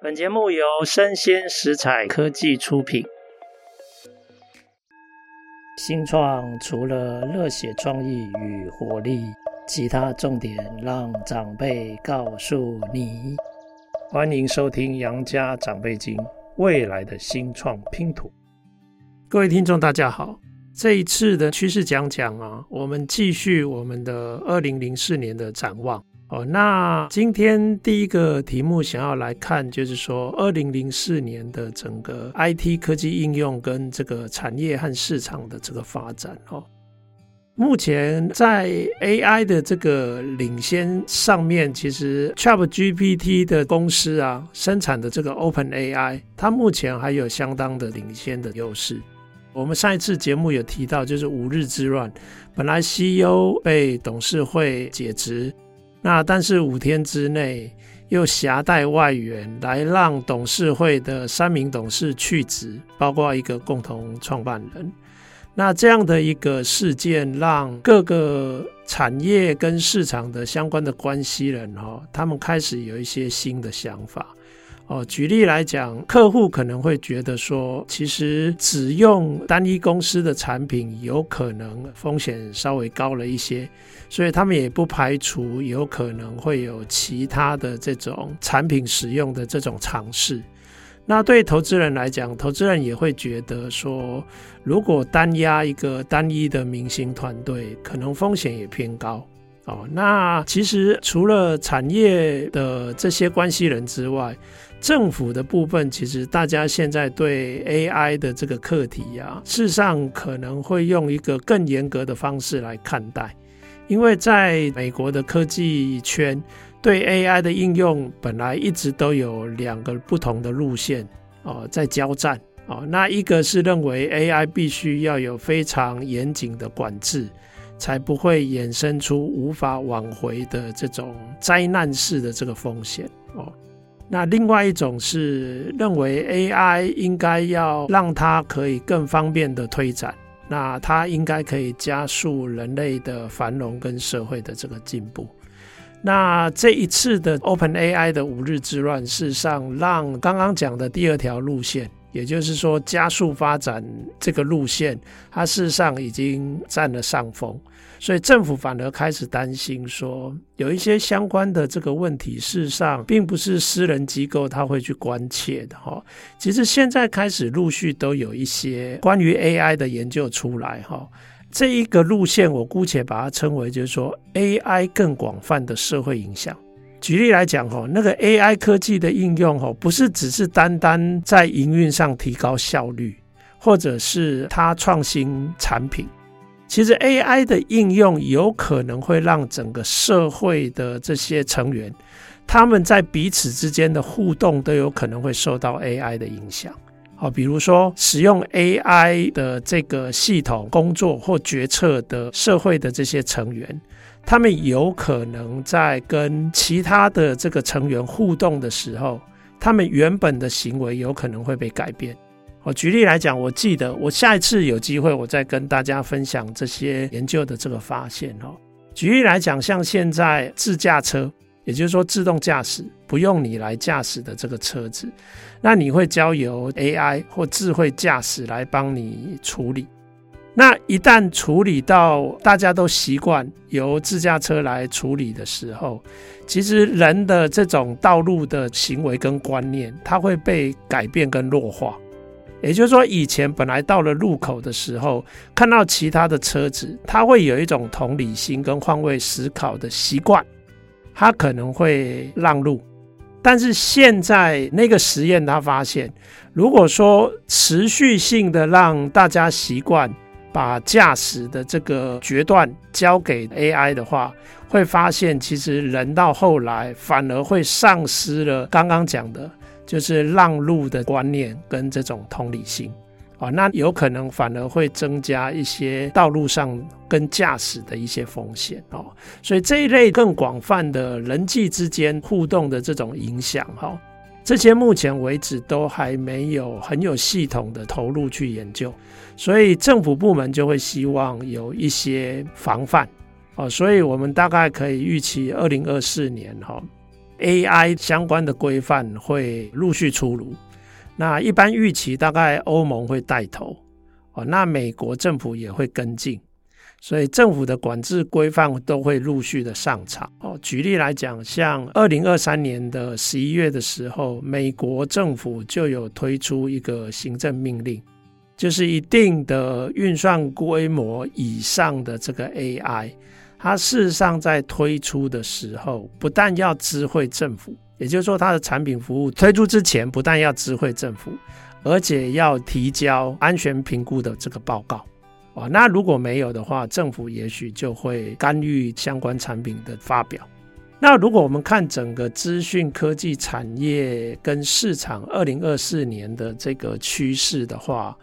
本节目由生鲜食材科技出品。新创除了热血创意与活力，其他重点让长辈告诉你。欢迎收听《杨家长辈经》，未来的新创拼图。各位听众，大家好。这一次的趋势讲讲啊，我们继续我们的二零零四年的展望。哦，那今天第一个题目想要来看，就是说二零零四年的整个 IT 科技应用跟这个产业和市场的这个发展。哦，目前在 AI 的这个领先上面，其实 ChatGPT 的公司啊，生产的这个 OpenAI，它目前还有相当的领先的优势。我们上一次节目有提到，就是五日之乱，本来 CEO 被董事会解职。那但是五天之内又挟带外援来让董事会的三名董事去职，包括一个共同创办人。那这样的一个事件，让各个产业跟市场的相关的关系人哈，他们开始有一些新的想法。哦，举例来讲，客户可能会觉得说，其实只用单一公司的产品有可能风险稍微高了一些，所以他们也不排除有可能会有其他的这种产品使用的这种尝试。那对投资人来讲，投资人也会觉得说，如果单押一个单一的明星团队，可能风险也偏高。哦，那其实除了产业的这些关系人之外，政府的部分，其实大家现在对 AI 的这个课题啊，事实上可能会用一个更严格的方式来看待，因为在美国的科技圈，对 AI 的应用本来一直都有两个不同的路线哦，在交战哦。那一个是认为 AI 必须要有非常严谨的管制，才不会衍生出无法挽回的这种灾难式的这个风险哦。那另外一种是认为 AI 应该要让它可以更方便的推展，那它应该可以加速人类的繁荣跟社会的这个进步。那这一次的 OpenAI 的五日之乱，事实上让刚刚讲的第二条路线，也就是说加速发展这个路线，它事实上已经占了上风。所以政府反而开始担心说，有一些相关的这个问题，事实上并不是私人机构他会去关切的哈。其实现在开始陆续都有一些关于 AI 的研究出来哈。这一个路线，我姑且把它称为就是说 AI 更广泛的社会影响。举例来讲哈，那个 AI 科技的应用哈，不是只是单单在营运上提高效率，或者是它创新产品。其实 AI 的应用有可能会让整个社会的这些成员，他们在彼此之间的互动都有可能会受到 AI 的影响。好，比如说使用 AI 的这个系统工作或决策的社会的这些成员，他们有可能在跟其他的这个成员互动的时候，他们原本的行为有可能会被改变。我举例来讲，我记得我下一次有机会，我再跟大家分享这些研究的这个发现哦。举例来讲，像现在自驾车，也就是说自动驾驶，不用你来驾驶的这个车子，那你会交由 AI 或智慧驾驶来帮你处理。那一旦处理到大家都习惯由自驾车来处理的时候，其实人的这种道路的行为跟观念，它会被改变跟弱化。也就是说，以前本来到了路口的时候，看到其他的车子，他会有一种同理心跟换位思考的习惯，他可能会让路。但是现在那个实验他发现，如果说持续性的让大家习惯把驾驶的这个决断交给 AI 的话，会发现其实人到后来反而会丧失了刚刚讲的。就是让路的观念跟这种同理心啊，那有可能反而会增加一些道路上跟驾驶的一些风险哦。所以这一类更广泛的人际之间互动的这种影响哈，这些目前为止都还没有很有系统的投入去研究，所以政府部门就会希望有一些防范哦。所以我们大概可以预期二零二四年哈。AI 相关的规范会陆续出炉。那一般预期大概欧盟会带头，哦，那美国政府也会跟进。所以政府的管制规范都会陆续的上场哦。举例来讲，像二零二三年的十一月的时候，美国政府就有推出一个行政命令，就是一定的运算规模以上的这个 AI，它事实上在推出的时候，不但要知会政府，也就是说它的产品服务推出之前，不但要知会政府，而且要提交安全评估的这个报告。那如果没有的话，政府也许就会干预相关产品的发表。那如果我们看整个资讯科技产业跟市场二零二四年的这个趋势的话，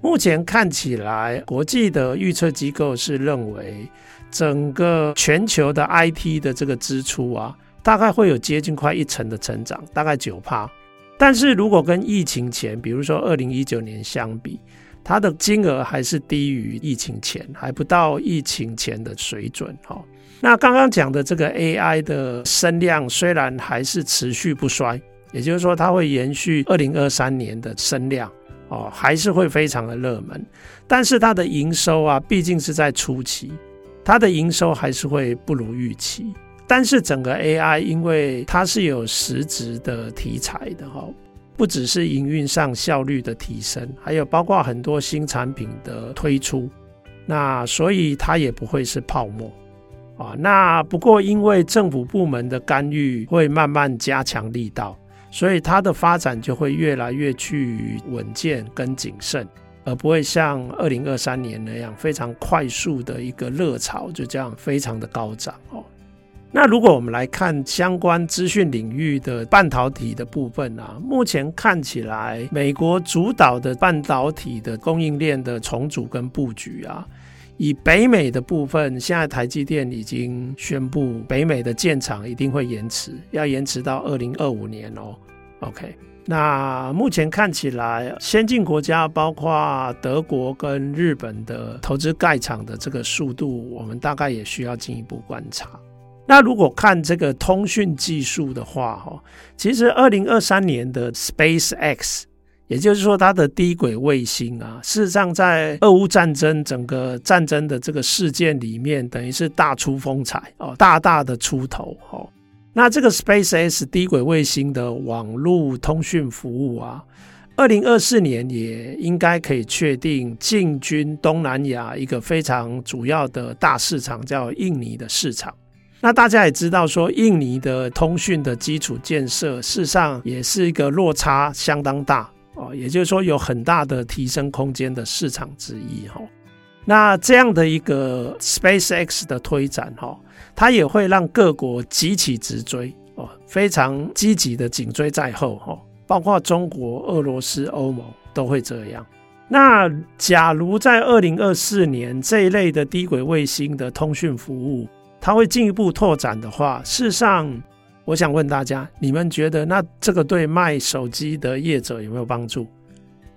目前看起来，国际的预测机构是认为，整个全球的 IT 的这个支出啊，大概会有接近快一成的成长，大概九趴。但是如果跟疫情前，比如说二零一九年相比，它的金额还是低于疫情前，还不到疫情前的水准。哈，那刚刚讲的这个 AI 的声量虽然还是持续不衰，也就是说它会延续二零二三年的声量哦，还是会非常的热门。但是它的营收啊，毕竟是在初期，它的营收还是会不如预期。但是整个 AI 因为它是有实质的题材的哈。不只是营运上效率的提升，还有包括很多新产品的推出，那所以它也不会是泡沫啊。那不过因为政府部门的干预会慢慢加强力道，所以它的发展就会越来越趋于稳健跟谨慎，而不会像二零二三年那样非常快速的一个热潮，就这样非常的高涨哦。那如果我们来看相关资讯领域的半导体的部分啊，目前看起来，美国主导的半导体的供应链的重组跟布局啊，以北美的部分，现在台积电已经宣布北美的建厂一定会延迟，要延迟到二零二五年哦。OK，那目前看起来，先进国家包括德国跟日本的投资盖厂的这个速度，我们大概也需要进一步观察。那如果看这个通讯技术的话，哈，其实二零二三年的 SpaceX，也就是说它的低轨卫星啊，事实上在俄乌战争整个战争的这个事件里面，等于是大出风采哦，大大的出头哦。那这个 SpaceX 低轨卫星的网络通讯服务啊，二零二四年也应该可以确定进军东南亚一个非常主要的大市场，叫印尼的市场。那大家也知道，说印尼的通讯的基础建设，事实上也是一个落差相当大哦，也就是说有很大的提升空间的市场之一哈。那这样的一个 SpaceX 的推展哈，它也会让各国急起直追哦，非常积极的紧追在后哈，包括中国、俄罗斯、欧盟都会这样。那假如在二零二四年这一类的低轨卫星的通讯服务，它会进一步拓展的话，事实上，我想问大家，你们觉得那这个对卖手机的业者有没有帮助？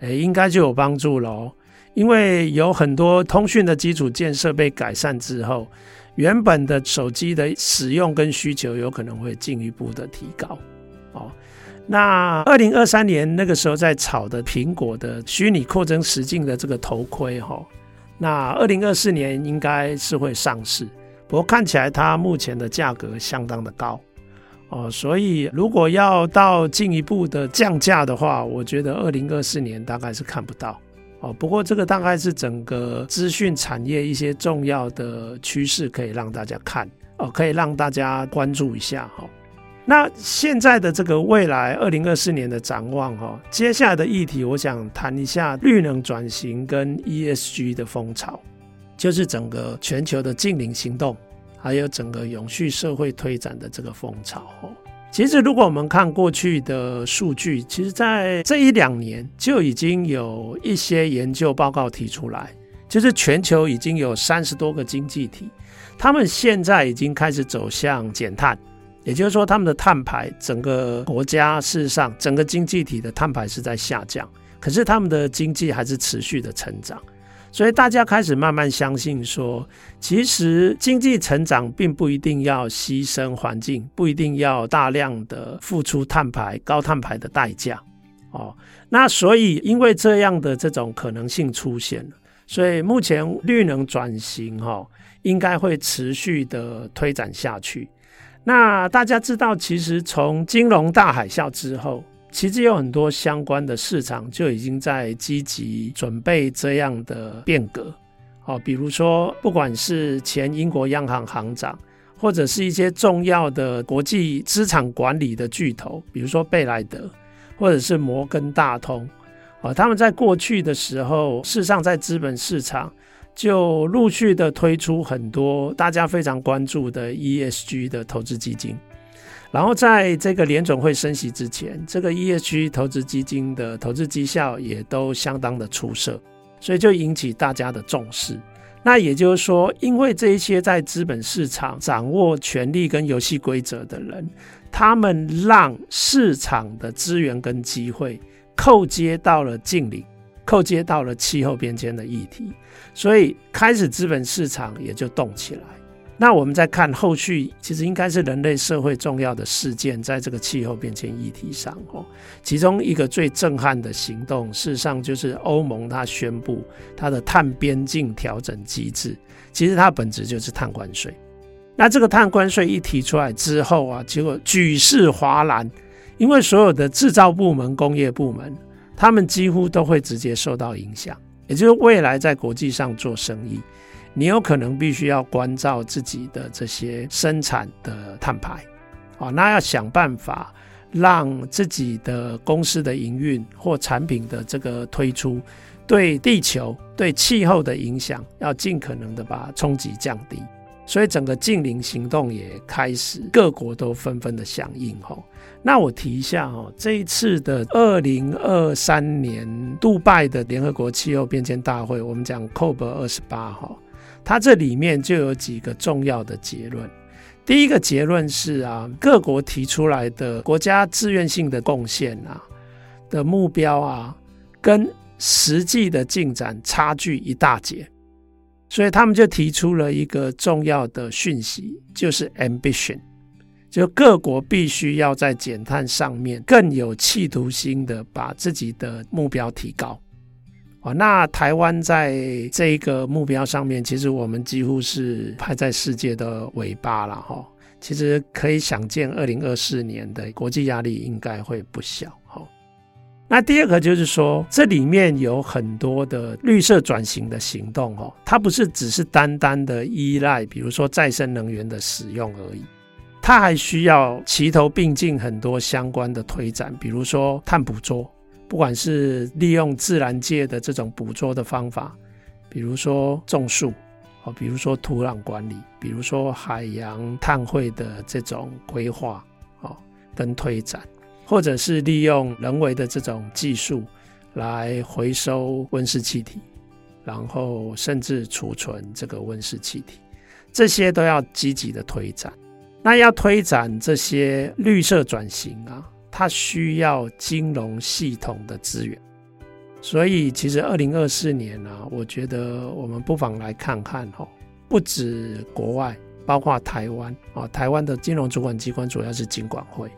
诶，应该就有帮助喽，因为有很多通讯的基础建设被改善之后，原本的手机的使用跟需求有可能会进一步的提高。哦，那二零二三年那个时候在炒的苹果的虚拟扩增实境的这个头盔，哈，那二零二四年应该是会上市。不过看起来它目前的价格相当的高哦，所以如果要到进一步的降价的话，我觉得二零二四年大概是看不到哦。不过这个大概是整个资讯产业一些重要的趋势，可以让大家看哦，可以让大家关注一下哈。那现在的这个未来二零二四年的展望哈，接下来的议题，我想谈一下绿能转型跟 ESG 的风潮。就是整个全球的净零行动，还有整个永续社会推展的这个风潮。哦其实，如果我们看过去的数据，其实，在这一两年就已经有一些研究报告提出来，就是全球已经有三十多个经济体，他们现在已经开始走向减碳，也就是说，他们的碳排，整个国家事实上整个经济体的碳排是在下降，可是他们的经济还是持续的成长。所以大家开始慢慢相信说，其实经济成长并不一定要牺牲环境，不一定要大量的付出碳排、高碳排的代价。哦，那所以因为这样的这种可能性出现了，所以目前绿能转型哈、哦，应该会持续的推展下去。那大家知道，其实从金融大海啸之后，其实有很多相关的市场就已经在积极准备这样的变革。哦，比如说，不管是前英国央行行长，或者是一些重要的国际资产管理的巨头，比如说贝莱德，或者是摩根大通，啊，他们在过去的时候，事实上在资本市场就陆续的推出很多大家非常关注的 ESG 的投资基金。然后在这个联准会升息之前，这个 ESG 投资基金的投资绩效也都相当的出色，所以就引起大家的重视。那也就是说，因为这一些在资本市场掌握权力跟游戏规则的人。他们让市场的资源跟机会扣接到了净零，扣接到了气候变迁的议题，所以开始资本市场也就动起来。那我们再看后续，其实应该是人类社会重要的事件，在这个气候变迁议题上哦，其中一个最震撼的行动，事实上就是欧盟它宣布它的碳边境调整机制，其实它本质就是碳关税。那这个碳关税一提出来之后啊，结果举世哗然，因为所有的制造部门、工业部门，他们几乎都会直接受到影响。也就是未来在国际上做生意，你有可能必须要关照自己的这些生产的碳排啊，那要想办法让自己的公司的营运或产品的这个推出，对地球、对气候的影响，要尽可能的把冲击降低。所以整个近零行动也开始，各国都纷纷的响应吼。那我提一下哦，这一次的二零二三年杜拜的联合国气候变迁大会，我们讲 COP 二十八哈，它这里面就有几个重要的结论。第一个结论是啊，各国提出来的国家自愿性的贡献啊的目标啊，跟实际的进展差距一大截。所以他们就提出了一个重要的讯息，就是 ambition，就各国必须要在减碳上面更有企图心的把自己的目标提高。哦，那台湾在这个目标上面，其实我们几乎是排在世界的尾巴了哈。其实可以想见，二零二四年的国际压力应该会不小哈。那第二个就是说，这里面有很多的绿色转型的行动哦，它不是只是单单的依赖，比如说再生能源的使用而已，它还需要齐头并进很多相关的推展，比如说碳捕捉，不管是利用自然界的这种捕捉的方法，比如说种树哦，比如说土壤管理，比如说海洋碳汇的这种规划哦跟推展。或者是利用人为的这种技术来回收温室气体，然后甚至储存这个温室气体，这些都要积极的推展。那要推展这些绿色转型啊，它需要金融系统的资源。所以，其实二零二四年啊，我觉得我们不妨来看看哦，不止国外，包括台湾啊，台湾的金融主管机关主要是金管会。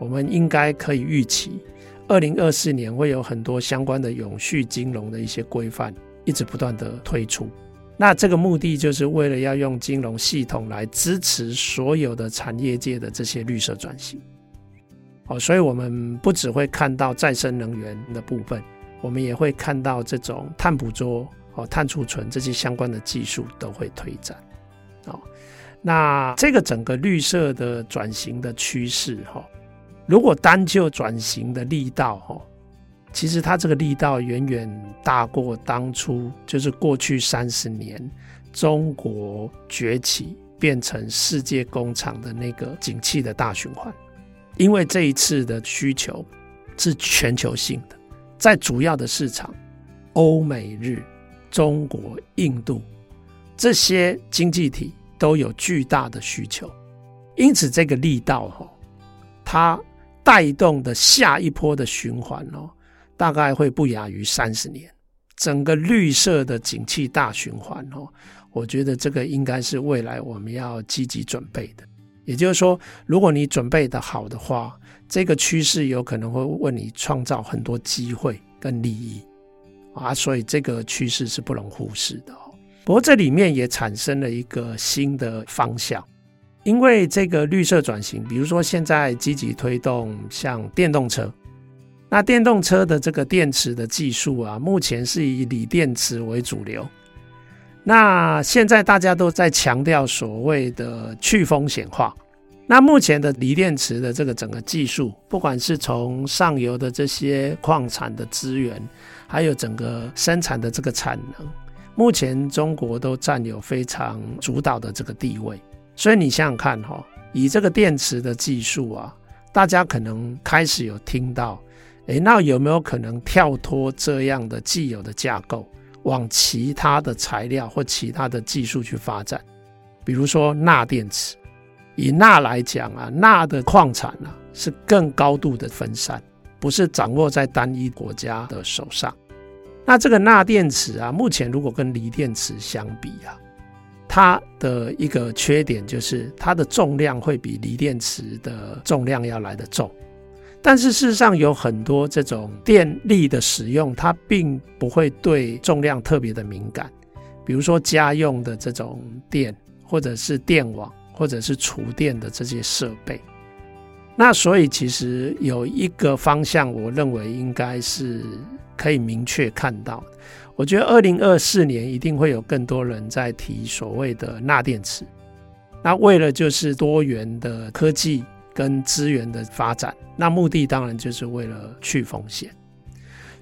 我们应该可以预期，二零二四年会有很多相关的永续金融的一些规范，一直不断的推出。那这个目的就是为了要用金融系统来支持所有的产业界的这些绿色转型。哦，所以我们不只会看到再生能源的部分，我们也会看到这种碳捕捉、哦碳储存这些相关的技术都会推展。哦，那这个整个绿色的转型的趋势，哈。如果单就转型的力道，哈，其实它这个力道远远大过当初，就是过去三十年中国崛起变成世界工厂的那个景气的大循环。因为这一次的需求是全球性的，在主要的市场，欧美日、中国、印度这些经济体都有巨大的需求，因此这个力道，哈，它。带动的下一波的循环哦，大概会不亚于三十年，整个绿色的景气大循环哦，我觉得这个应该是未来我们要积极准备的。也就是说，如果你准备的好的话，这个趋势有可能会为你创造很多机会跟利益啊，所以这个趋势是不容忽视的。不过这里面也产生了一个新的方向，因为这个绿色转型，比如说现在积极推动像电动车，那电动车的这个电池的技术啊，目前是以锂电池为主流。那现在大家都在强调所谓的去风险化。那目前的锂电池的这个整个技术，不管是从上游的这些矿产的资源，还有整个生产的这个产能。目前中国都占有非常主导的这个地位，所以你想想看哈，以这个电池的技术啊，大家可能开始有听到，诶，那有没有可能跳脱这样的既有的架构，往其他的材料或其他的技术去发展？比如说钠电池，以钠来讲啊，钠的矿产啊是更高度的分散，不是掌握在单一国家的手上。那这个钠电池啊，目前如果跟锂电池相比啊，它的一个缺点就是它的重量会比锂电池的重量要来得重。但是事实上有很多这种电力的使用，它并不会对重量特别的敏感。比如说家用的这种电，或者是电网，或者是厨电的这些设备。那所以其实有一个方向，我认为应该是。可以明确看到，我觉得二零二四年一定会有更多人在提所谓的钠电池。那为了就是多元的科技跟资源的发展，那目的当然就是为了去风险。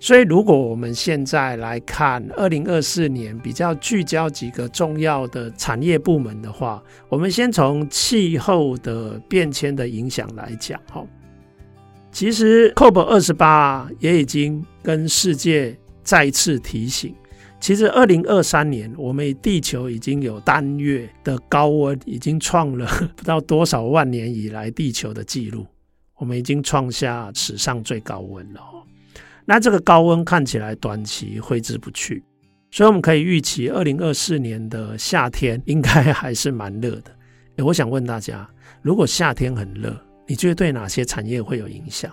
所以如果我们现在来看二零二四年比较聚焦几个重要的产业部门的话，我们先从气候的变迁的影响来讲，哈。其实，COP 二十八也已经跟世界再次提醒，其实二零二三年我们地球已经有单月的高温，已经创了 不知道多少万年以来地球的记录，我们已经创下史上最高温了。那这个高温看起来短期挥之不去，所以我们可以预期二零二四年的夏天应该还是蛮热的。诶，我想问大家，如果夏天很热，你觉得对哪些产业会有影响？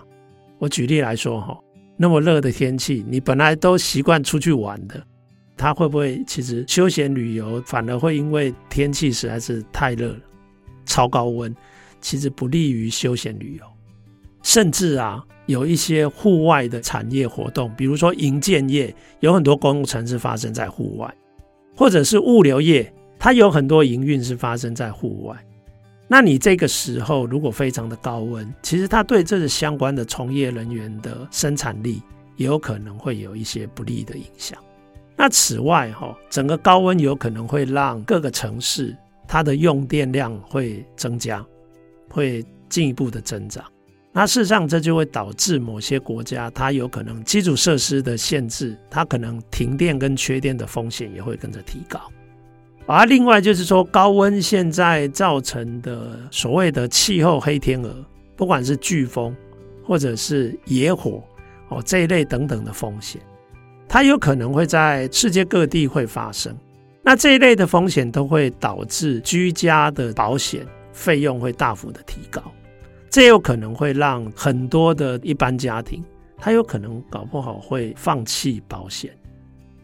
我举例来说，哈，那么热的天气，你本来都习惯出去玩的，它会不会其实休闲旅游反而会因为天气实在是太热了，超高温，其实不利于休闲旅游。甚至啊，有一些户外的产业活动，比如说营建业，有很多工程是发生在户外，或者是物流业，它有很多营运是发生在户外。那你这个时候如果非常的高温，其实它对这个相关的从业人员的生产力也有可能会有一些不利的影响。那此外哈，整个高温有可能会让各个城市它的用电量会增加，会进一步的增长。那事实上这就会导致某些国家它有可能基础设施的限制，它可能停电跟缺电的风险也会跟着提高。而另外就是说，高温现在造成的所谓的气候黑天鹅，不管是飓风或者是野火哦这一类等等的风险，它有可能会在世界各地会发生。那这一类的风险都会导致居家的保险费用会大幅的提高，这有可能会让很多的一般家庭，他有可能搞不好会放弃保险。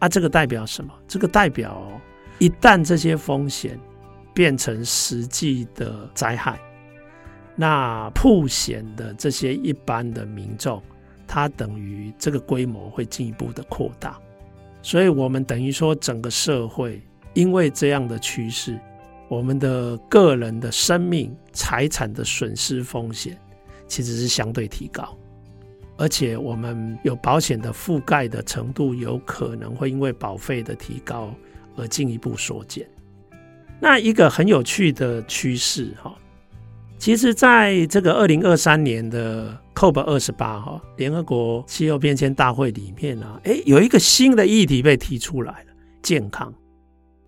啊，这个代表什么？这个代表。一旦这些风险变成实际的灾害，那曝险的这些一般的民众，它等于这个规模会进一步的扩大，所以我们等于说整个社会因为这样的趋势，我们的个人的生命财产的损失风险其实是相对提高，而且我们有保险的覆盖的程度有可能会因为保费的提高。而进一步缩减。那一个很有趣的趋势哈，其实在这个二零二三年的 COP 二十八哈联合国气候变迁大会里面啊，诶，有一个新的议题被提出来了，健康。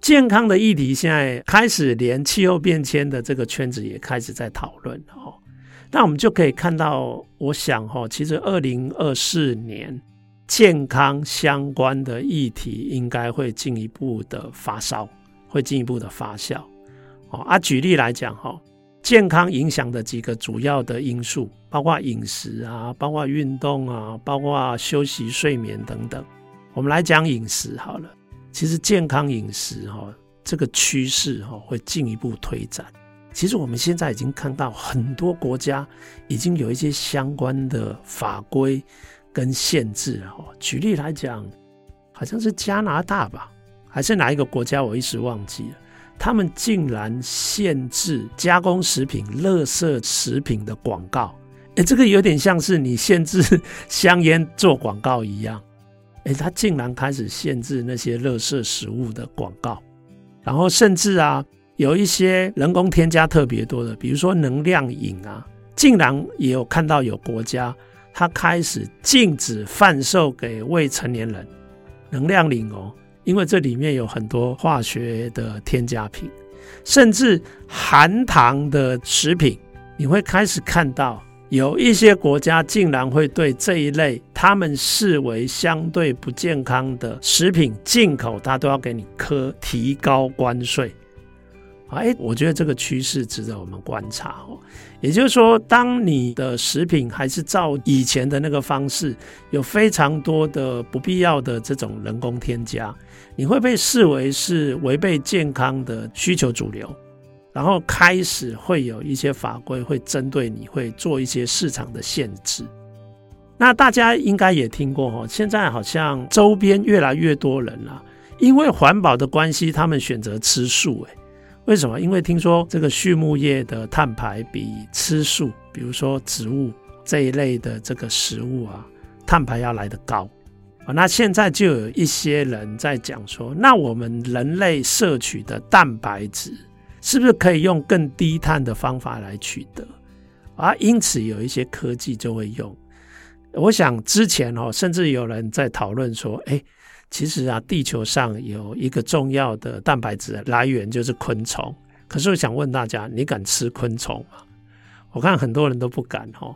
健康的议题现在开始连气候变迁的这个圈子也开始在讨论哈。那我们就可以看到，我想哈，其实二零二四年健康相关的议题应该会进一步的发烧，会进一步的发酵。哦啊，举例来讲哈，健康影响的几个主要的因素，包括饮食啊，包括运动啊，包括休息、睡眠等等。我们来讲饮食好了，其实健康饮食哈，这个趋势哈会进一步推展。其实我们现在已经看到很多国家已经有一些相关的法规跟限制了。举例来讲，好像是加拿大吧，还是哪一个国家？我一时忘记了。他们竟然限制加工食品、垃圾食品的广告，诶，这个有点像是你限制香烟做广告一样，诶，他竟然开始限制那些垃圾食物的广告，然后甚至啊，有一些人工添加特别多的，比如说能量饮啊，竟然也有看到有国家，他开始禁止贩售给未成年人。能量饮哦。因为这里面有很多化学的添加品，甚至含糖的食品，你会开始看到有一些国家竟然会对这一类他们视为相对不健康的食品进口，它都要给你科提高关税。哎，我觉得这个趋势值得我们观察哦。也就是说，当你的食品还是照以前的那个方式，有非常多的不必要的这种人工添加，你会被视为是违背健康的需求主流，然后开始会有一些法规会针对你，会做一些市场的限制。那大家应该也听过哈，现在好像周边越来越多人了，因为环保的关系，他们选择吃素，哎。为什么？因为听说这个畜牧业的碳排比吃素，比如说植物这一类的这个食物啊，碳排要来得高啊。那现在就有一些人在讲说，那我们人类摄取的蛋白质是不是可以用更低碳的方法来取得啊？因此有一些科技就会用。我想之前哦，甚至有人在讨论说，哎。其实啊，地球上有一个重要的蛋白质来源就是昆虫。可是我想问大家，你敢吃昆虫吗？我看很多人都不敢哈。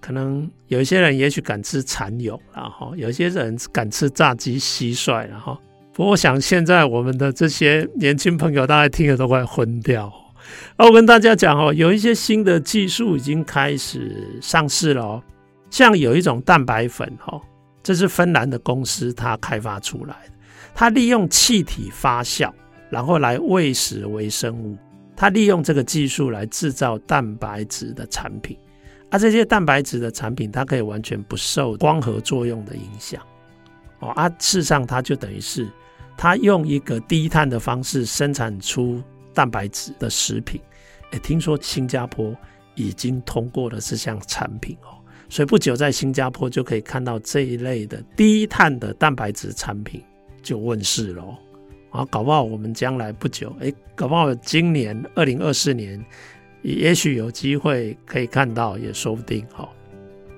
可能有些人也许敢吃蚕蛹，然后有些人敢吃炸鸡蟋蟀，然后。不过我想现在我们的这些年轻朋友，大概听了都快昏掉。那我跟大家讲哦，有一些新的技术已经开始上市了哦，像有一种蛋白粉哈。这是芬兰的公司，它开发出来的。它利用气体发酵，然后来喂食微生物。它利用这个技术来制造蛋白质的产品。啊，这些蛋白质的产品，它可以完全不受光合作用的影响。哦，啊，事实上，它就等于是它用一个低碳的方式生产出蛋白质的食品。诶，听说新加坡已经通过了这项产品哦。所以不久在新加坡就可以看到这一类的低碳的蛋白质产品就问世了啊！搞不好我们将来不久，哎，搞不好今年二零二四年，也许有机会可以看到，也说不定哈。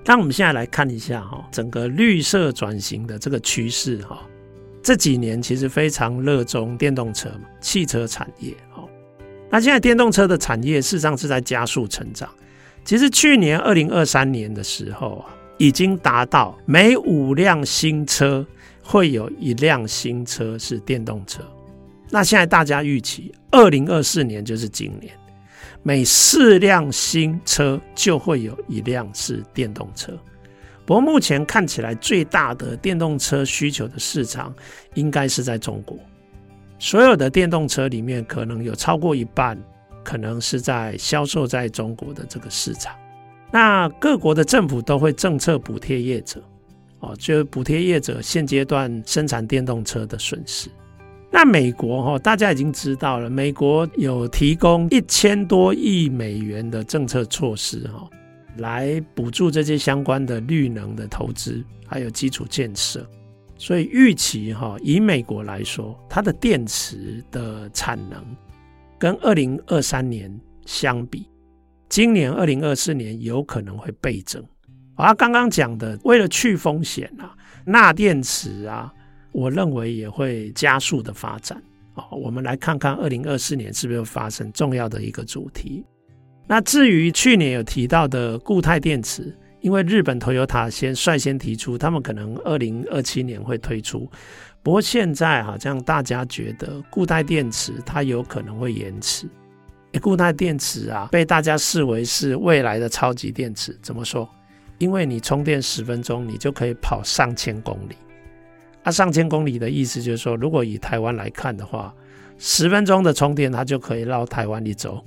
那我们现在来看一下哈，整个绿色转型的这个趋势哈，这几年其实非常热衷电动车嘛，汽车产业哈。那现在电动车的产业事实上是在加速成长。其实去年二零二三年的时候啊，已经达到每五辆新车会有一辆新车是电动车。那现在大家预期二零二四年就是今年，每四辆新车就会有一辆是电动车。不过目前看起来最大的电动车需求的市场应该是在中国，所有的电动车里面可能有超过一半。可能是在销售在中国的这个市场，那各国的政府都会政策补贴业者，哦，就补贴业者现阶段生产电动车的损失。那美国哈，大家已经知道了，美国有提供一千多亿美元的政策措施哈，来补助这些相关的绿能的投资，还有基础建设。所以预期哈，以美国来说，它的电池的产能。跟二零二三年相比，今年二零二四年有可能会倍增。而刚刚讲的，为了去风险啊，钠电池啊，我认为也会加速的发展。好，我们来看看二零二四年是不是发生重要的一个主题。那至于去年有提到的固态电池，因为日本 Toyota 先率先提出，他们可能二零二七年会推出。不过现在好像大家觉得固态电池它有可能会延迟。固态电池啊，被大家视为是未来的超级电池。怎么说？因为你充电十分钟，你就可以跑上千公里。啊，上千公里的意思就是说，如果以台湾来看的话，十分钟的充电，它就可以绕台湾一周。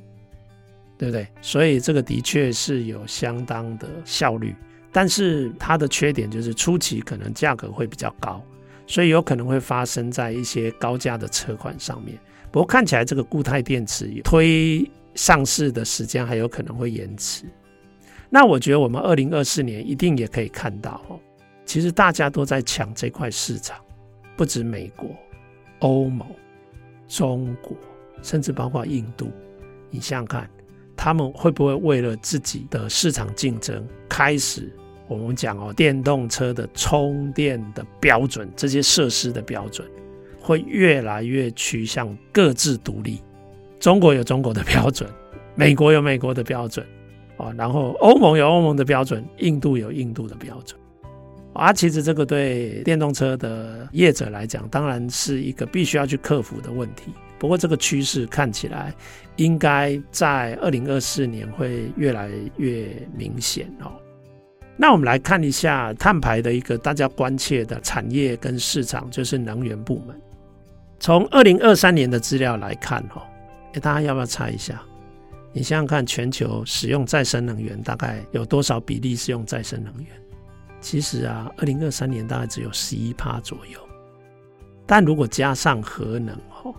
对不对？所以这个的确是有相当的效率，但是它的缺点就是初期可能价格会比较高，所以有可能会发生在一些高价的车款上面。不过看起来这个固态电池推上市的时间还有可能会延迟。那我觉得我们二零二四年一定也可以看到哦，其实大家都在抢这块市场，不止美国、欧盟、中国，甚至包括印度，你想想看。他们会不会为了自己的市场竞争，开始我们讲哦，电动车的充电的标准，这些设施的标准，会越来越趋向各自独立。中国有中国的标准，美国有美国的标准，啊，然后欧盟有欧盟的标准，印度有印度的标准。啊，其实这个对电动车的业者来讲，当然是一个必须要去克服的问题。不过这个趋势看起来，应该在二零二四年会越来越明显哦。那我们来看一下碳排的一个大家关切的产业跟市场，就是能源部门。从二零二三年的资料来看，哈，诶，大家要不要猜一下？你想想看，全球使用再生能源大概有多少比例是用再生能源？其实啊，二零二三年大概只有十一趴左右。但如果加上核能哦，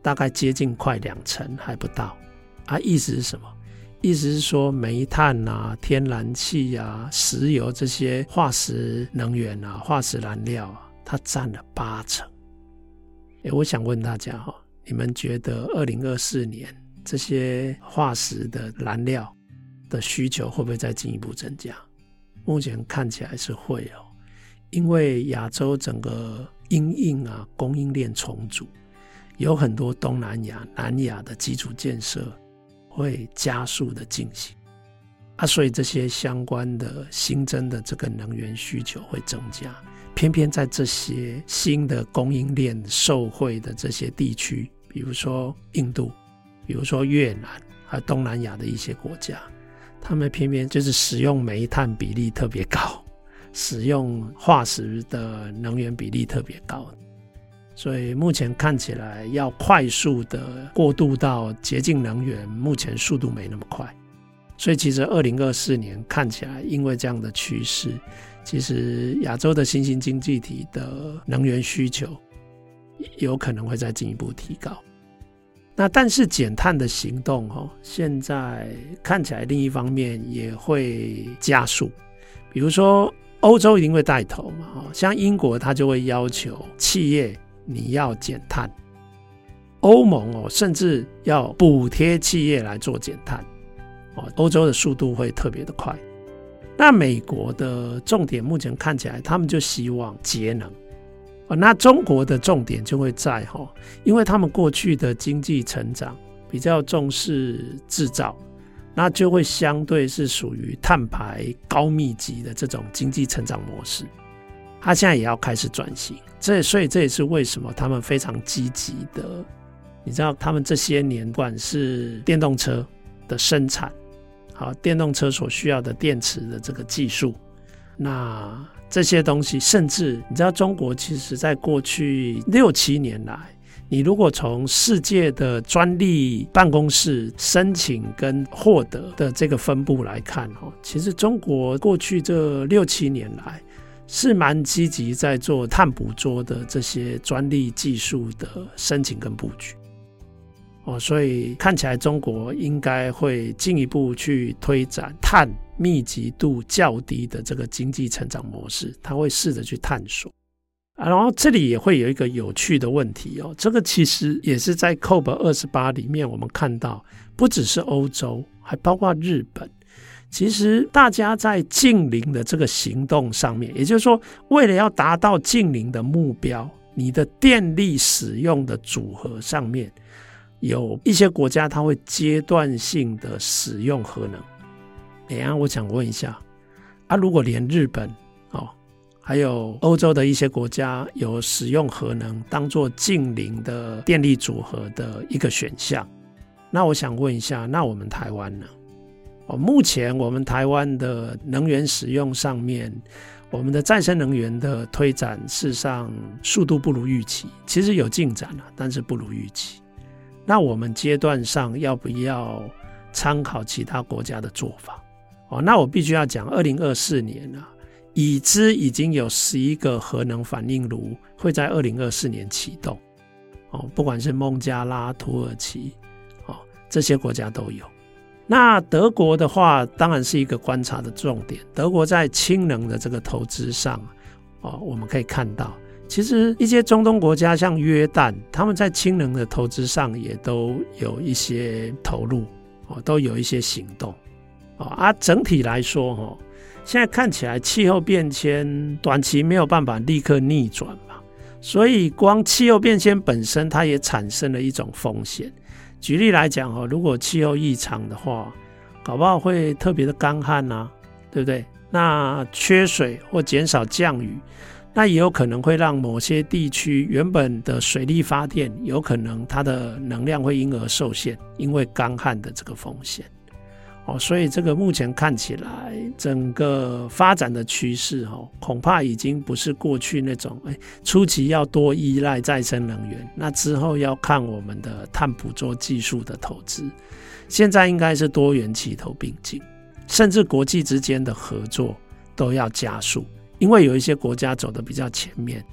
大概接近快两成还不到啊！意思是什么？意思是说煤炭啊、天然气啊、石油这些化石能源啊、化石燃料啊，它占了八成。诶，我想问大家哈，你们觉得二零二四年这些化石的燃料的需求会不会再进一步增加？目前看起来是会哦，因为亚洲整个因应啊供应链重组。有很多东南亚、南亚的基础建设会加速的进行啊，所以这些相关的新增的这个能源需求会增加。偏偏在这些新的供应链受惠的这些地区，比如说印度，比如说越南，还有东南亚的一些国家，他们偏偏就是使用煤炭比例特别高，使用化石的能源比例特别高。所以目前看起来，要快速的过渡到洁净能源，目前速度没那么快。所以其实二零二四年看起来，因为这样的趋势，其实亚洲的新兴经济体的能源需求有可能会再进一步提高。那但是减碳的行动，哈，现在看起来另一方面也会加速。比如说欧洲一定会带头嘛，哈，像英国它就会要求企业。你要减碳，欧盟哦，甚至要补贴企业来做减碳哦。欧洲的速度会特别的快。那美国的重点目前看起来，他们就希望节能那中国的重点就会在哈，因为他们过去的经济成长比较重视制造，那就会相对是属于碳排高密集的这种经济成长模式。他现在也要开始转型，这所以这也是为什么他们非常积极的。你知道，他们这些年不管是电动车的生产，好，电动车所需要的电池的这个技术，那这些东西，甚至你知道，中国其实在过去六七年来，你如果从世界的专利办公室申请跟获得的这个分布来看，哈，其实中国过去这六七年来。是蛮积极在做碳捕捉的这些专利技术的申请跟布局哦，所以看起来中国应该会进一步去推展碳密集度较低的这个经济成长模式，它会试着去探索啊。然后这里也会有一个有趣的问题哦，这个其实也是在 COP 二十八里面我们看到，不只是欧洲，还包括日本。其实大家在净零的这个行动上面，也就是说，为了要达到净零的目标，你的电力使用的组合上面，有一些国家它会阶段性的使用核能。哎呀，我想问一下，啊，如果连日本哦，还有欧洲的一些国家有使用核能当做近邻的电力组合的一个选项，那我想问一下，那我们台湾呢？哦，目前我们台湾的能源使用上面，我们的再生能源的推展，事实上速度不如预期，其实有进展了，但是不如预期。那我们阶段上要不要参考其他国家的做法？哦，那我必须要讲，二零二四年啊，已知已经有十一个核能反应炉会在二零二四年启动。哦，不管是孟加拉、土耳其，哦，这些国家都有。那德国的话，当然是一个观察的重点。德国在氢能的这个投资上，哦，我们可以看到。其实一些中东国家，像约旦，他们在氢能的投资上也都有一些投入，哦，都有一些行动，哦啊，整体来说，哈，现在看起来气候变迁短期没有办法立刻逆转嘛，所以光气候变迁本身，它也产生了一种风险。举例来讲，哈，如果气候异常的话，搞不好会特别的干旱呐，对不对？那缺水或减少降雨。那也有可能会让某些地区原本的水力发电，有可能它的能量会因而受限，因为干旱的这个风险。哦，所以这个目前看起来，整个发展的趋势，哦，恐怕已经不是过去那种，哎，初期要多依赖再生能源，那之后要看我们的碳捕捉技术的投资。现在应该是多元齐头并进，甚至国际之间的合作都要加速。因为有一些国家走得比较前面，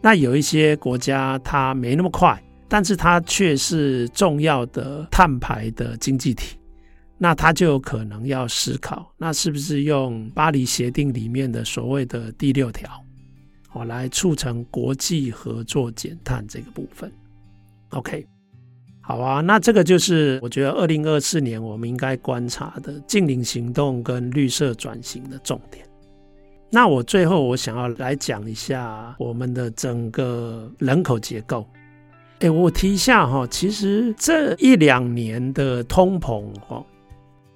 那有一些国家它没那么快，但是它却是重要的碳排的经济体，那它就有可能要思考，那是不是用巴黎协定里面的所谓的第六条，哦，来促成国际合作减碳这个部分？OK，好啊，那这个就是我觉得二零二四年我们应该观察的净零行动跟绿色转型的重点。那我最后我想要来讲一下我们的整个人口结构。哎，我提一下哈，其实这一两年的通膨哈，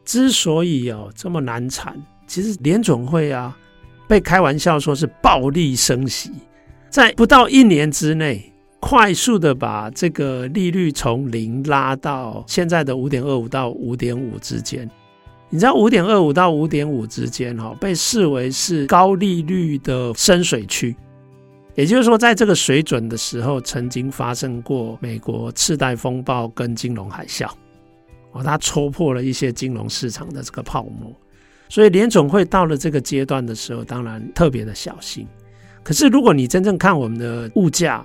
之所以有这么难缠，其实联准会啊被开玩笑说是暴力升息，在不到一年之内，快速的把这个利率从零拉到现在的五点二五到五点五之间。你知道五点二五到五点五之间，哈，被视为是高利率的深水区。也就是说，在这个水准的时候，曾经发生过美国次贷风暴跟金融海啸，哦，它戳破了一些金融市场的这个泡沫。所以联总会到了这个阶段的时候，当然特别的小心。可是，如果你真正看我们的物价，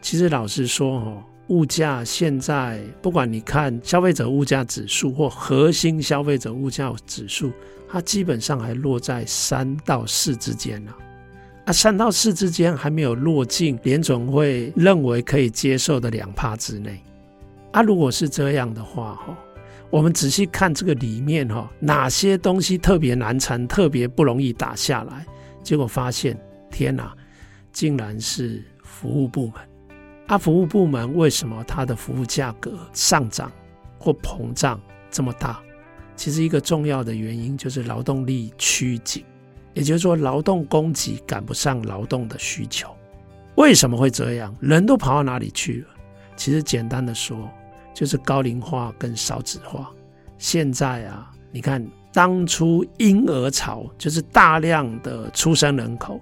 其实老实说，哈。物价现在，不管你看消费者物价指数或核心消费者物价指数，它基本上还落在三到四之间了。啊，三到四之间还没有落进联总会认为可以接受的两趴之内。啊，如果是这样的话，哈，我们仔细看这个里面，哈，哪些东西特别难缠，特别不容易打下来？结果发现，天哪，竟然是服务部门。啊服务部门为什么它的服务价格上涨或膨胀这么大？其实一个重要的原因就是劳动力趋紧，也就是说劳动供给赶不上劳动的需求。为什么会这样？人都跑到哪里去了？其实简单的说，就是高龄化跟少子化。现在啊，你看当初婴儿潮就是大量的出生人口。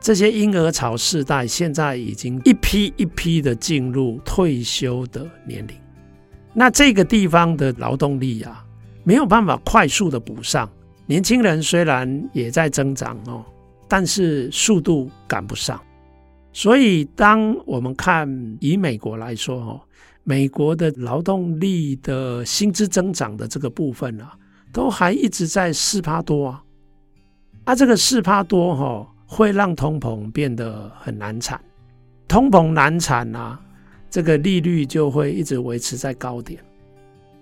这些婴儿潮世代现在已经一批一批的进入退休的年龄，那这个地方的劳动力啊，没有办法快速的补上。年轻人虽然也在增长哦，但是速度赶不上。所以，当我们看以美国来说哦，美国的劳动力的薪资增长的这个部分啊，都还一直在四趴多啊，啊，这个四趴多哈。会让通膨变得很难产，通膨难产啊，这个利率就会一直维持在高点，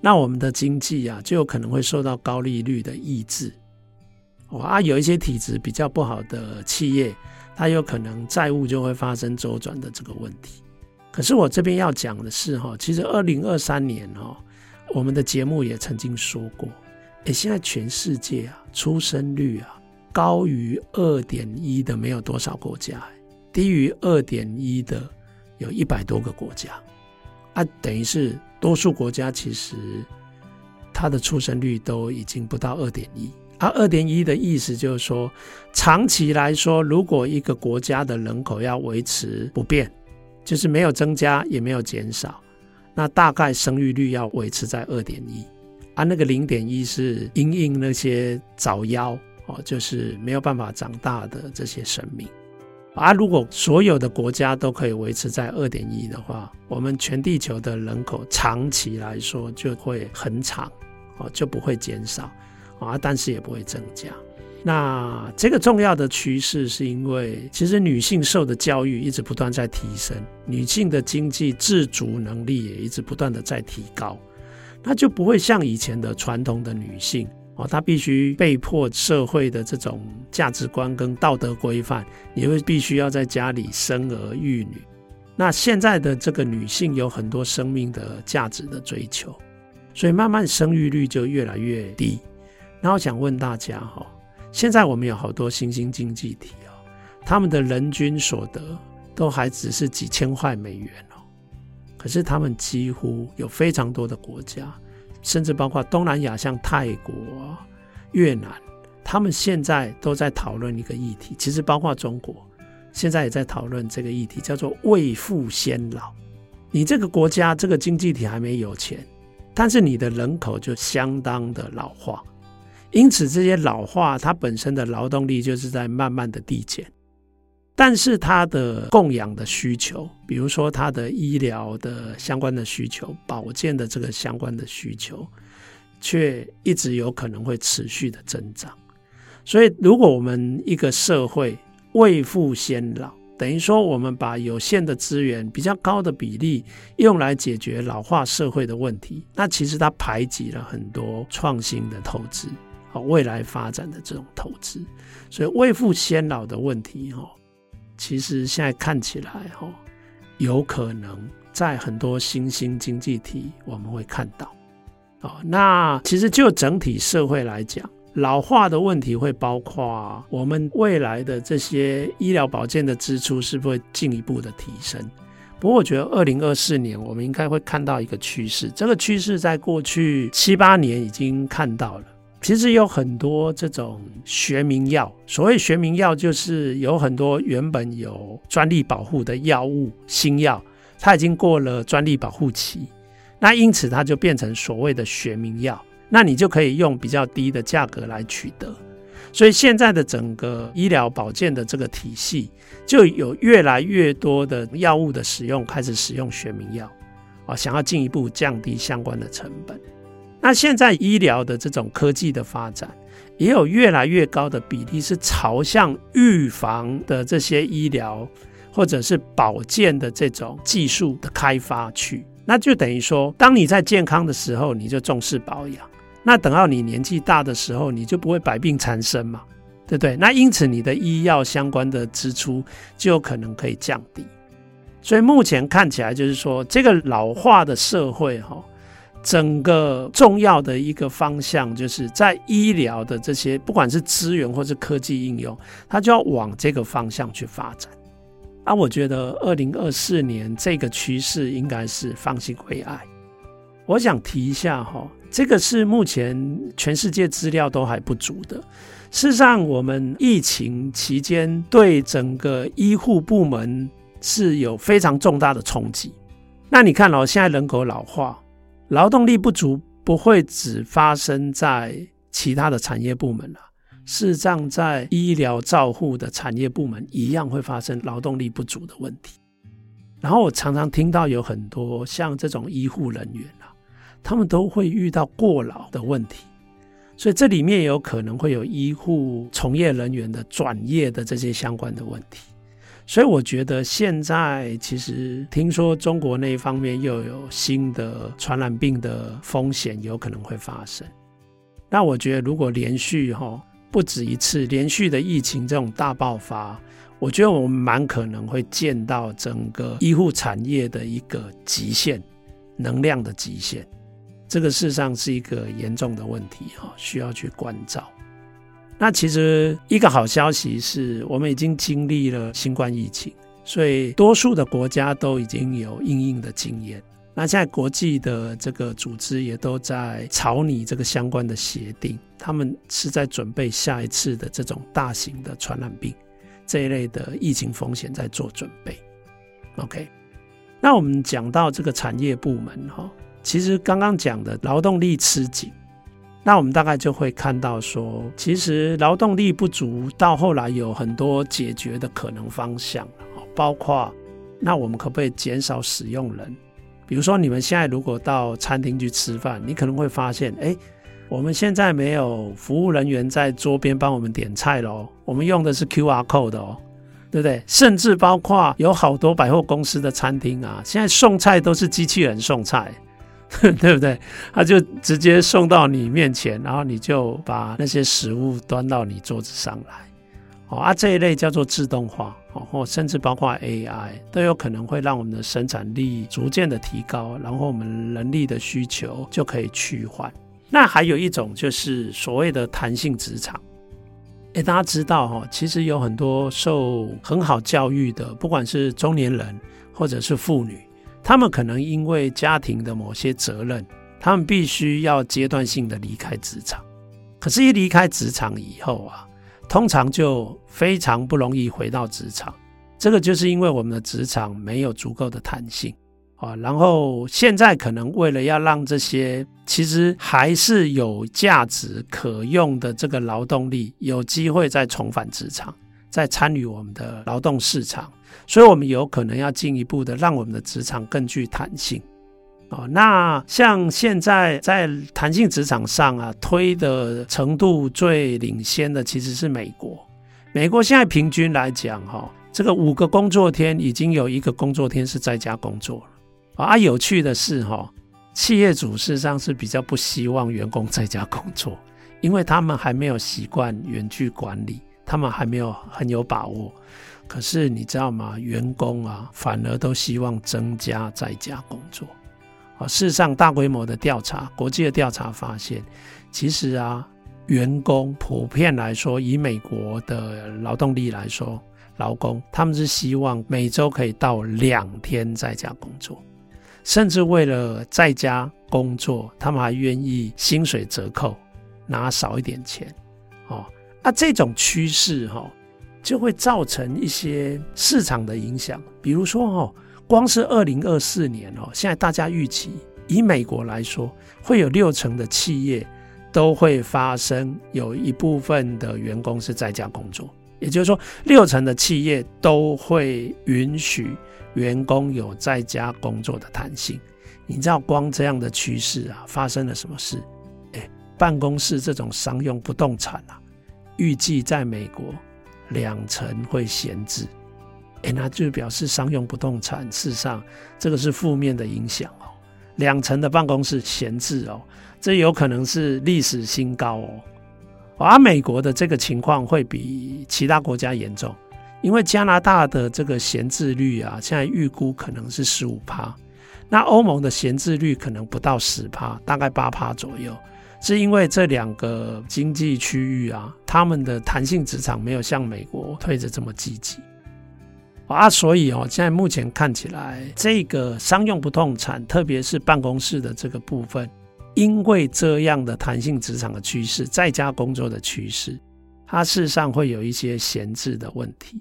那我们的经济啊就有可能会受到高利率的抑制。哇啊，有一些体质比较不好的企业，它有可能债务就会发生周转的这个问题。可是我这边要讲的是哈，其实二零二三年哈，我们的节目也曾经说过，诶，现在全世界啊，出生率啊。高于二点一的没有多少国家，低于二点一的有一百多个国家，啊，等于是多数国家其实它的出生率都已经不到二点一。而二点一的意思就是说，长期来说，如果一个国家的人口要维持不变，就是没有增加也没有减少，那大概生育率要维持在二点一。啊，那个零点一是因应那些早夭哦，就是没有办法长大的这些生命。啊，如果所有的国家都可以维持在二点一的话，我们全地球的人口长期来说就会很长哦，就不会减少。啊，但是也不会增加。那这个重要的趋势，是因为其实女性受的教育一直不断在提升，女性的经济自主能力也一直不断的在提高，那就不会像以前的传统的女性哦，他必须被迫社会的这种价值观跟道德规范，也会必须要在家里生儿育女。那现在的这个女性有很多生命的价值的追求，所以慢慢生育率就越来越低。那我想问大家哈，现在我们有好多新兴经济体哦，他们的人均所得都还只是几千块美元哦，可是他们几乎有非常多的国家，甚至包括东南亚，像泰国、越南，他们现在都在讨论一个议题，其实包括中国，现在也在讨论这个议题，叫做未富先老。你这个国家这个经济体还没有钱，但是你的人口就相当的老化。因此，这些老化，它本身的劳动力就是在慢慢的递减，但是它的供养的需求，比如说它的医疗的相关的需求、保健的这个相关的需求，却一直有可能会持续的增长。所以，如果我们一个社会未富先老，等于说我们把有限的资源比较高的比例用来解决老化社会的问题，那其实它排挤了很多创新的投资。未来发展的这种投资，所以未富先老的问题，哈，其实现在看起来，哈，有可能在很多新兴经济体我们会看到。哦，那其实就整体社会来讲，老化的问题会包括我们未来的这些医疗保健的支出是不是会进一步的提升？不过，我觉得二零二四年我们应该会看到一个趋势，这个趋势在过去七八年已经看到了。其实有很多这种学名药，所谓学名药，就是有很多原本有专利保护的药物、新药，它已经过了专利保护期，那因此它就变成所谓的学名药，那你就可以用比较低的价格来取得。所以现在的整个医疗保健的这个体系，就有越来越多的药物的使用开始使用学名药，啊，想要进一步降低相关的成本。那现在医疗的这种科技的发展，也有越来越高的比例是朝向预防的这些医疗或者是保健的这种技术的开发去。那就等于说，当你在健康的时候，你就重视保养；那等到你年纪大的时候，你就不会百病缠身嘛，对不对？那因此你的医药相关的支出就有可能可以降低。所以目前看起来就是说，这个老化的社会哈。整个重要的一个方向，就是在医疗的这些，不管是资源或是科技应用，它就要往这个方向去发展。啊，我觉得二零二四年这个趋势应该是方兴未艾。我想提一下哈，这个是目前全世界资料都还不足的。事实上，我们疫情期间对整个医护部门是有非常重大的冲击。那你看哦，现在人口老化。劳动力不足不会只发生在其他的产业部门了，事实上，在医疗照护的产业部门一样会发生劳动力不足的问题。然后我常常听到有很多像这种医护人员啊，他们都会遇到过劳的问题，所以这里面有可能会有医护从业人员的转业的这些相关的问题。所以我觉得现在其实听说中国那一方面又有新的传染病的风险有可能会发生。那我觉得如果连续哈不止一次连续的疫情这种大爆发，我觉得我们蛮可能会见到整个医护产业的一个极限，能量的极限。这个事实上是一个严重的问题哈，需要去关照。那其实一个好消息是我们已经经历了新冠疫情，所以多数的国家都已经有应应的经验。那现在国际的这个组织也都在草拟这个相关的协定，他们是在准备下一次的这种大型的传染病这一类的疫情风险在做准备。OK，那我们讲到这个产业部门哈，其实刚刚讲的劳动力吃紧。那我们大概就会看到说，其实劳动力不足到后来有很多解决的可能方向，包括那我们可不可以减少使用人？比如说你们现在如果到餐厅去吃饭，你可能会发现，哎，我们现在没有服务人员在桌边帮我们点菜喽，我们用的是 QR code 的哦，对不对？甚至包括有好多百货公司的餐厅啊，现在送菜都是机器人送菜。对不对？他就直接送到你面前，然后你就把那些食物端到你桌子上来。哦啊，这一类叫做自动化，哦，或甚至包括 AI 都有可能会让我们的生产力逐渐的提高，然后我们人力的需求就可以趋缓。那还有一种就是所谓的弹性职场。诶，大家知道哈，其实有很多受很好教育的，不管是中年人或者是妇女。他们可能因为家庭的某些责任，他们必须要阶段性的离开职场。可是，一离开职场以后啊，通常就非常不容易回到职场。这个就是因为我们的职场没有足够的弹性啊。然后，现在可能为了要让这些其实还是有价值可用的这个劳动力有机会再重返职场，再参与我们的劳动市场。所以，我们有可能要进一步的让我们的职场更具弹性哦。那像现在在弹性职场上啊，推的程度最领先的其实是美国。美国现在平均来讲，哈，这个五个工作天已经有一个工作天是在家工作了啊。有趣的是，哈，企业主事实上是比较不希望员工在家工作，因为他们还没有习惯远距管理，他们还没有很有把握。可是你知道吗？员工啊，反而都希望增加在家工作。啊，事实上，大规模的调查，国际的调查发现，其实啊，员工普遍来说，以美国的劳动力来说，劳工他们是希望每周可以到两天在家工作，甚至为了在家工作，他们还愿意薪水折扣，拿少一点钱。哦，啊，这种趋势哈。就会造成一些市场的影响，比如说哦，光是二零二四年哦，现在大家预期以美国来说，会有六成的企业都会发生有一部分的员工是在家工作，也就是说，六成的企业都会允许员工有在家工作的弹性。你知道，光这样的趋势啊，发生了什么事？哎，办公室这种商用不动产啊，预计在美国。两成会闲置，诶，那就表示商用不动产，事实上这个是负面的影响哦。两层的办公室闲置哦，这有可能是历史新高哦。而美国的这个情况会比其他国家严重，因为加拿大的这个闲置率啊，现在预估可能是十五趴，那欧盟的闲置率可能不到十趴，大概八趴左右。是因为这两个经济区域啊，他们的弹性职场没有像美国推得这么积极啊，所以哦，现在目前看起来，这个商用不动产，特别是办公室的这个部分，因为这样的弹性职场的趋势，在家工作的趋势，它事实上会有一些闲置的问题。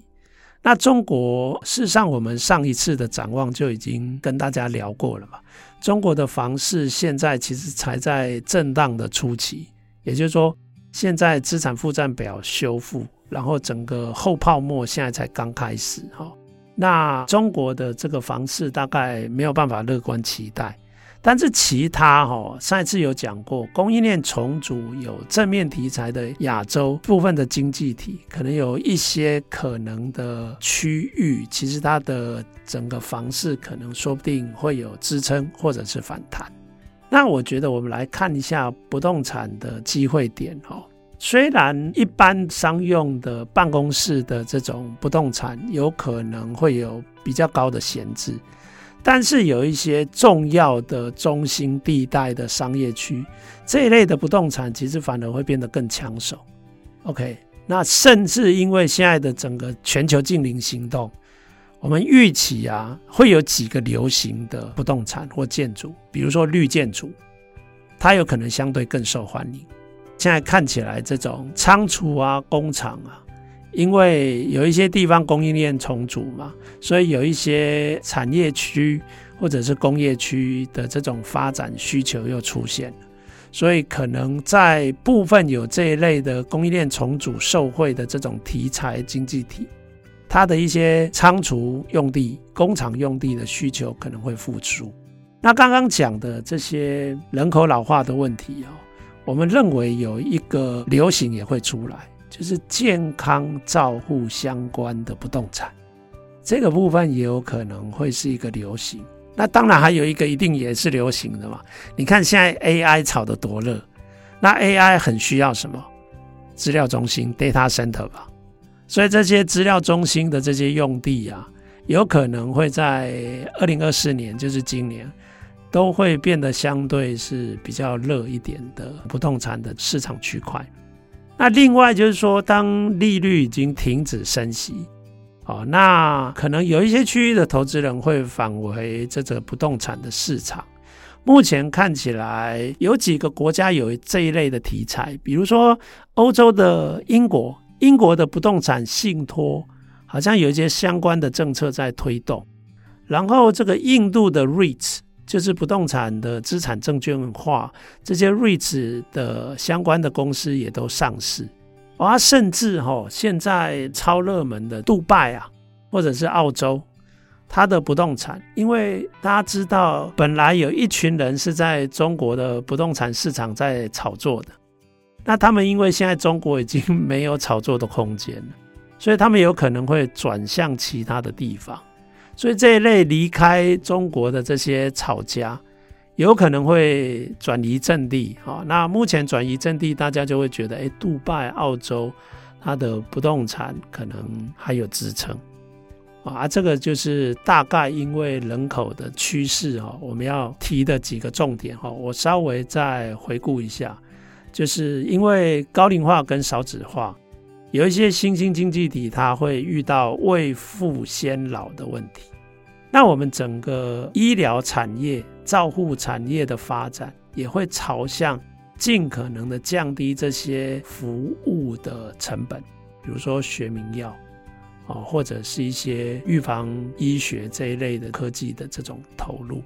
那中国事实上，我们上一次的展望就已经跟大家聊过了嘛。中国的房市现在其实才在震荡的初期，也就是说，现在资产负债表修复，然后整个后泡沫现在才刚开始哈。那中国的这个房市大概没有办法乐观期待。但是其他哈，上一次有讲过，供应链重组有正面题材的亚洲部分的经济体，可能有一些可能的区域，其实它的整个房市可能说不定会有支撑或者是反弹。那我觉得我们来看一下不动产的机会点哦。虽然一般商用的办公室的这种不动产有可能会有比较高的闲置。但是有一些重要的中心地带的商业区，这一类的不动产其实反而会变得更抢手 OK，那甚至因为现在的整个全球净零行动，我们预期啊会有几个流行的不动产或建筑，比如说绿建筑，它有可能相对更受欢迎。现在看起来，这种仓储啊、工厂啊，因为有一些地方供应链重组嘛，所以有一些产业区或者是工业区的这种发展需求又出现了，所以可能在部分有这一类的供应链重组受惠的这种题材经济体，它的一些仓储用地、工厂用地的需求可能会复苏。那刚刚讲的这些人口老化的问题哦。我们认为有一个流行也会出来，就是健康照护相关的不动产，这个部分也有可能会是一个流行。那当然还有一个一定也是流行的嘛。你看现在 AI 炒得多热，那 AI 很需要什么？资料中心 （data center） 吧。所以这些资料中心的这些用地啊，有可能会在二零二四年，就是今年。都会变得相对是比较热一点的不动产的市场区块。那另外就是说，当利率已经停止升息，哦，那可能有一些区域的投资人会返回这个不动产的市场。目前看起来有几个国家有这一类的题材，比如说欧洲的英国，英国的不动产信托好像有一些相关的政策在推动。然后这个印度的 REITs。就是不动产的资产证券化，这些 REITs 的相关的公司也都上市，啊，甚至哈，现在超热门的杜拜啊，或者是澳洲，它的不动产，因为大家知道，本来有一群人是在中国的不动产市场在炒作的，那他们因为现在中国已经没有炒作的空间了，所以他们有可能会转向其他的地方。所以这一类离开中国的这些炒家，有可能会转移阵地。好，那目前转移阵地，大家就会觉得，哎，杜拜、澳洲，它的不动产可能还有支撑。啊，这个就是大概因为人口的趋势哈，我们要提的几个重点哈，我稍微再回顾一下，就是因为高龄化跟少子化。有一些新兴经济体，它会遇到未富先老的问题。那我们整个医疗产业、照护产业的发展，也会朝向尽可能的降低这些服务的成本，比如说学名药啊，或者是一些预防医学这一类的科技的这种投入。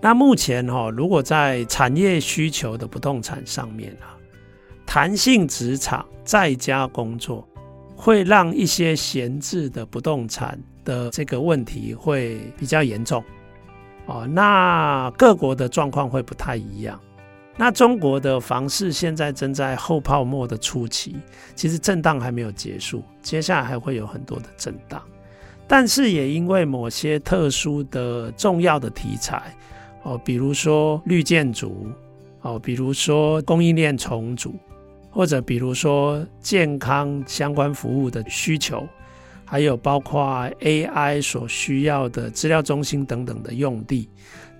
那目前哈，如果在产业需求的不动产上面啊。弹性职场在家工作，会让一些闲置的不动产的这个问题会比较严重哦。那各国的状况会不太一样。那中国的房市现在正在后泡沫的初期，其实震荡还没有结束，接下来还会有很多的震荡。但是也因为某些特殊的重要的题材哦，比如说绿建筑哦，比如说供应链重组。或者比如说健康相关服务的需求，还有包括 AI 所需要的资料中心等等的用地，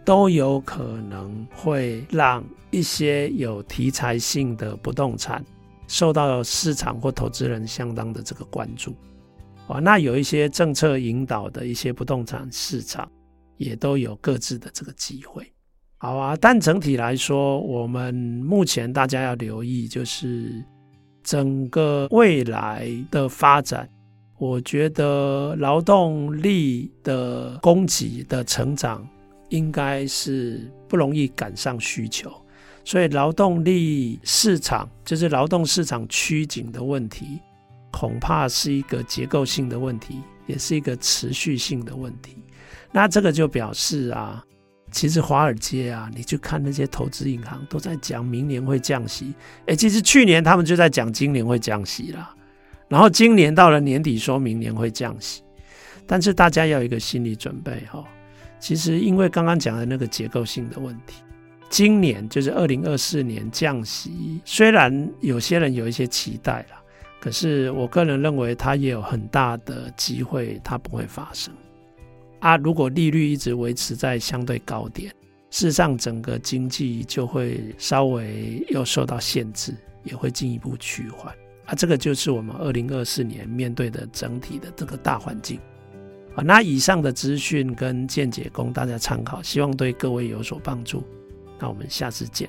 都有可能会让一些有题材性的不动产受到市场或投资人相当的这个关注。啊，那有一些政策引导的一些不动产市场，也都有各自的这个机会。好啊，但整体来说，我们目前大家要留意，就是整个未来的发展。我觉得劳动力的供给的成长应该是不容易赶上需求，所以劳动力市场就是劳动市场趋紧的问题，恐怕是一个结构性的问题，也是一个持续性的问题。那这个就表示啊。其实华尔街啊，你去看那些投资银行都在讲明年会降息，诶，其实去年他们就在讲今年会降息了，然后今年到了年底说明年会降息，但是大家要有一个心理准备哈，其实因为刚刚讲的那个结构性的问题，今年就是二零二四年降息，虽然有些人有一些期待了，可是我个人认为它也有很大的机会它不会发生。啊，如果利率一直维持在相对高点，事实上整个经济就会稍微又受到限制，也会进一步趋缓。啊，这个就是我们二零二四年面对的整体的这个大环境啊。那以上的资讯跟见解供大家参考，希望对各位有所帮助。那我们下次见。